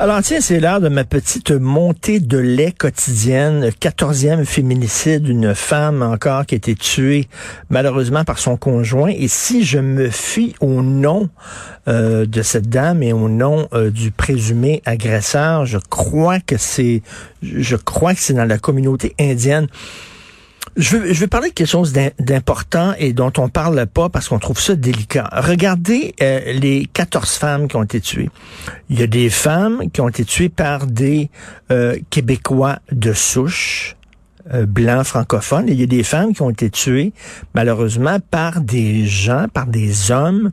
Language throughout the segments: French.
Alors tiens, c'est l'heure de ma petite montée de lait quotidienne. Quatorzième féminicide, une femme encore qui a été tuée malheureusement par son conjoint. Et si je me fie au nom euh, de cette dame et au nom euh, du présumé agresseur, je crois que c'est, je crois que c'est dans la communauté indienne. Je veux, parler de quelque chose d'important et dont on parle pas parce qu'on trouve ça délicat. Regardez euh, les 14 femmes qui ont été tuées. Il y a des femmes qui ont été tuées par des euh, Québécois de souche, euh, blancs francophones, il y a des femmes qui ont été tuées, malheureusement, par des gens, par des hommes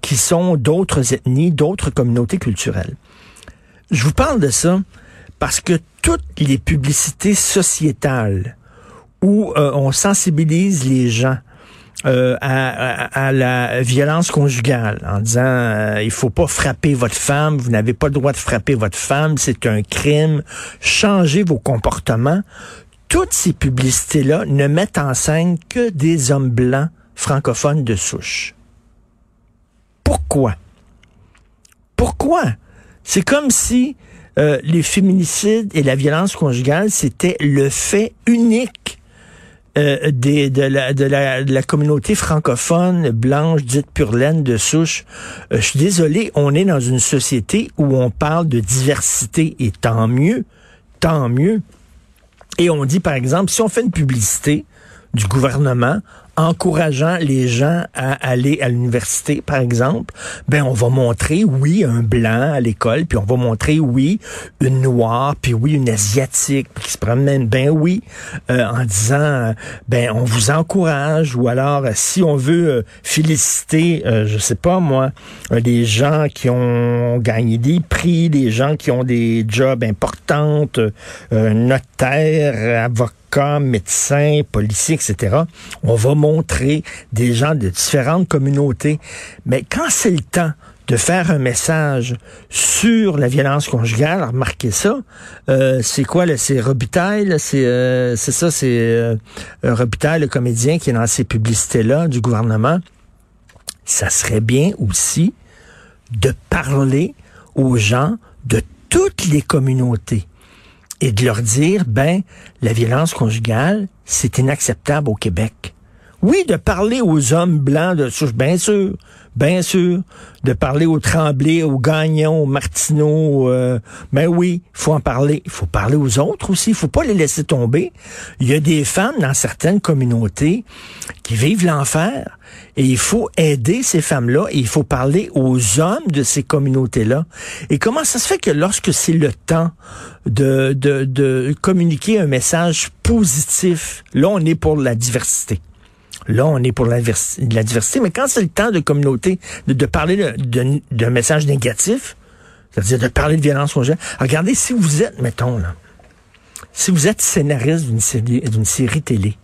qui sont d'autres ethnies, d'autres communautés culturelles. Je vous parle de ça parce que toutes les publicités sociétales où euh, on sensibilise les gens euh, à, la violence conjugale en disant euh, il faut pas frapper votre femme, vous n'avez pas le droit de frapper votre femme, c'est un crime, changez vos comportements. Toutes ces publicités-là ne mettent en scène que des hommes blancs francophones de souche. Pourquoi? Pourquoi? C'est comme si les féminicides et la violence conjugale, c'était le fait unique euh, des, de, la, de, la, de, la, communauté francophone blanche dite pure laine de souche. Euh, je suis désolé, on est dans une société où on parle de diversité et tant mieux, tant mieux. Et on dit par exemple, si on fait une publicité du gouvernement encourageant les gens à aller à l'université, par exemple, ben on va montrer, oui, un blanc à l'école, puis on va montrer, oui, une noire, puis oui, une asiatique qui se promène, ben oui, euh, en disant, ben on vous encourage, ou alors si on veut euh, féliciter, euh, je sais pas moi, des gens qui ont gagné des prix, des gens qui ont des jobs importantes, notaires, avocats, médecins, policiers, etc. On va montrer des gens de différentes communautés. Mais quand c'est le temps de faire un message sur la violence conjugale, remarquez ça, euh, c'est quoi, c'est Robitaille, c'est euh, ça, c'est euh, Robitaille, le comédien qui est dans ces publicités-là du gouvernement. Ça serait bien aussi de parler aux gens de toutes les communautés et de leur dire, ben, la violence conjugale, c'est inacceptable au Québec. Oui, de parler aux hommes blancs de bien sûr, bien sûr, de parler aux Tremblay, aux Gagnons, aux Martineau, euh, ben oui, faut en parler. Il faut parler aux autres aussi, il faut pas les laisser tomber. Il y a des femmes dans certaines communautés qui vivent l'enfer et il faut aider ces femmes-là et il faut parler aux hommes de ces communautés-là. Et comment ça se fait que lorsque c'est le temps de, de, de communiquer un message positif, là on est pour la diversité. Là, on est pour la, diversité, mais quand c'est le temps de communauté, de, parler d'un message négatif, c'est-à-dire de parler de violence conjugale, regardez, si vous êtes, mettons, là, si vous êtes scénariste d'une série, télé,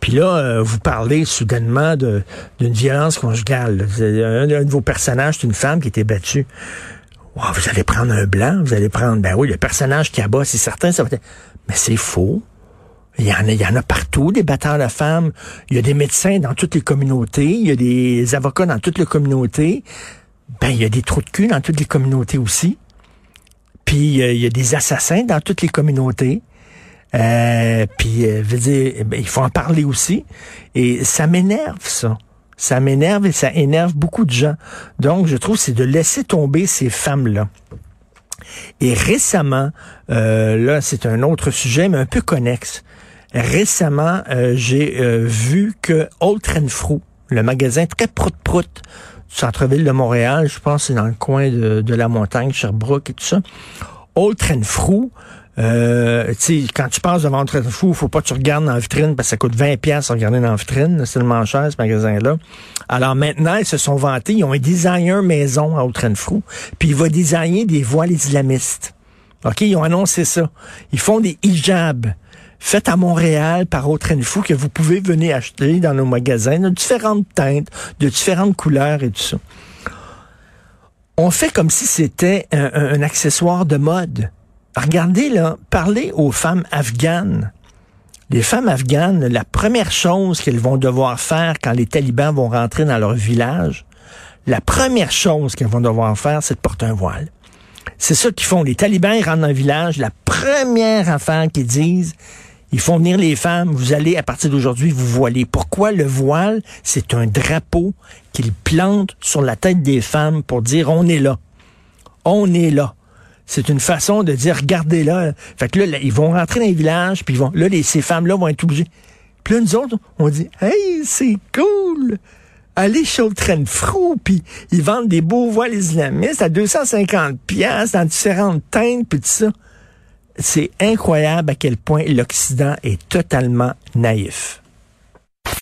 puis là, euh, vous parlez soudainement d'une violence conjugale. Un, de vos personnages, c'est une femme qui était battue. vous allez prendre un blanc, vous allez prendre, ben oui, le personnage qui abat, c'est certain, ça va être... Mais c'est faux. Il y, en a, il y en a partout, des batteurs de femmes. Il y a des médecins dans toutes les communautés. Il y a des avocats dans toutes les communautés. Ben, il y a des trous de cul dans toutes les communautés aussi. Puis, euh, il y a des assassins dans toutes les communautés. Euh, puis, euh, veux dire, eh ben, il faut en parler aussi. Et ça m'énerve, ça. Ça m'énerve et ça énerve beaucoup de gens. Donc, je trouve c'est de laisser tomber ces femmes-là. Et récemment, euh, là, c'est un autre sujet, mais un peu connexe. Récemment, euh, j'ai euh, vu que Old Renfrew, le magasin très prout-prout du centre-ville de Montréal, je pense c'est dans le coin de, la montagne, Sherbrooke et tout ça, Old Renfrew, euh, quand tu passes devant Old Renfrew, faut pas que tu regardes dans la vitrine parce que ça coûte 20 pièces à regarder dans la vitrine. C'est tellement cher, ce magasin-là. Alors maintenant, ils se sont vantés. Ils ont un designer maison à Old Renfrew. Puis il va designer des voiles islamistes. OK? Ils ont annoncé ça. Ils font des hijabs faites à Montréal par autre info que vous pouvez venir acheter dans nos magasins de différentes teintes, de différentes couleurs et tout ça. on fait comme si c'était un, un accessoire de mode. Regardez là, parlez aux femmes afghanes. Les femmes afghanes, la première chose qu'elles vont devoir faire quand les talibans vont rentrer dans leur village, la première chose qu'elles vont devoir faire, c'est de porter un voile. C'est ça qu'ils font. Les talibans, ils rentrent dans le village. La première affaire qu'ils disent, ils font venir les femmes. Vous allez, à partir d'aujourd'hui, vous voiler. Pourquoi le voile? C'est un drapeau qu'ils plantent sur la tête des femmes pour dire on est là. On est là. C'est une façon de dire, regardez là. Fait que là, ils vont rentrer dans les villages, puis vont, là, les, ces femmes-là vont être obligées. Puis là, nous autres, on dit, hey, c'est cool. Allez chez le train frou, puis ils vendent des beaux voiles islamistes à 250 pièces dans différentes teintes, puis tout ça. C'est incroyable à quel point l'Occident est totalement naïf.